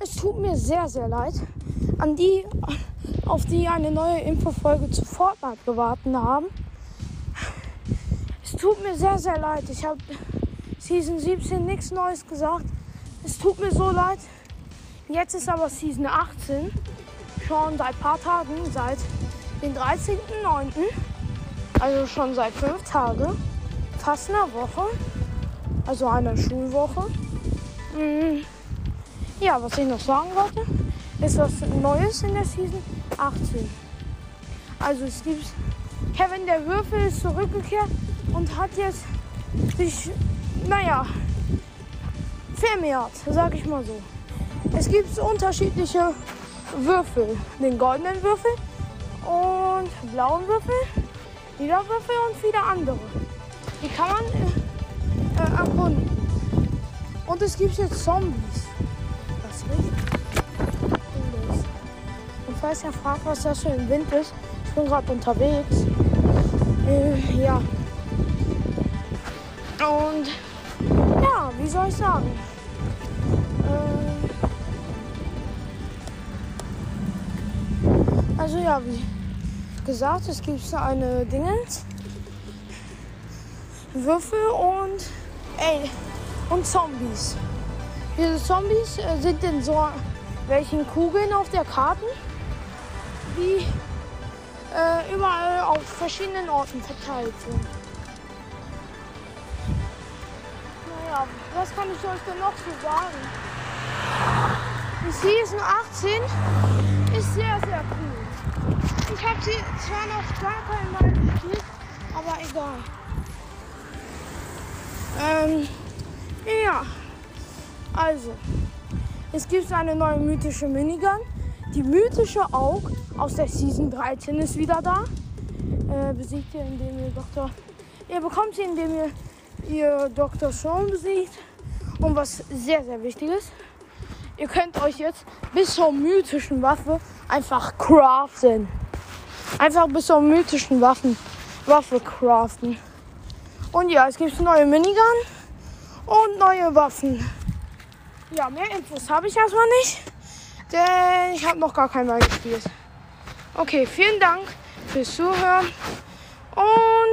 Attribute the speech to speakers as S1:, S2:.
S1: Es tut mir sehr, sehr leid an die, auf die eine neue Infofolge zu Fortnite gewartet haben. Es tut mir sehr, sehr leid. Ich habe Season 17 nichts Neues gesagt. Es tut mir so leid. Jetzt ist aber Season 18. Schon seit ein paar Tagen, seit den 13.09. Also schon seit fünf Tagen. Fast einer Woche. Also einer Schulwoche. Mm. Ja, was ich noch sagen wollte, ist was Neues in der Season 18. Also es gibt Kevin der Würfel ist zurückgekehrt und hat jetzt sich, naja, vermehrt, sag ich mal so. Es gibt unterschiedliche Würfel. Den goldenen Würfel und blauen Würfel, lila Würfel und viele andere. Die kann man äh, äh, erkunden. Und es gibt jetzt Zombies. Was riecht? Und falls ihr fragt, was das für ein Wind ist, ich bin gerade unterwegs. Äh, ja. Und ja, wie soll ich sagen? Äh, also ja, wie gesagt, es gibt eine Dingens. Würfel und ey, und Zombies. Diese Zombies äh, sind in so welchen Kugeln auf der Karte, die äh, überall auf verschiedenen Orten verteilt sind. Naja, was kann ich euch denn noch so sagen? Die Season 18 ist sehr, sehr cool. Ich habe sie zwar noch gar kein Mal gespielt, aber egal. Ähm, also, es gibt eine neue mythische Minigun. Die mythische Aug aus der Season 13 ist wieder da. Äh, besiegt ihr, indem ihr Dr. Ihr bekommt sie, indem ihr ihr Dr. Sean besiegt. Und was sehr, sehr wichtig ist, ihr könnt euch jetzt bis zur mythischen Waffe einfach craften. Einfach bis zur mythischen Waffen, Waffe craften. Und ja, es gibt neue Minigun und neue Waffen. Ja, mehr Infos habe ich erstmal nicht, denn ich habe noch gar kein Mal gespielt. Okay, vielen Dank fürs Zuhören und.